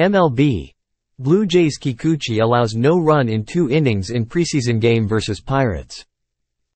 MLB. Blue Jays Kikuchi allows no run in two innings in preseason game versus Pirates.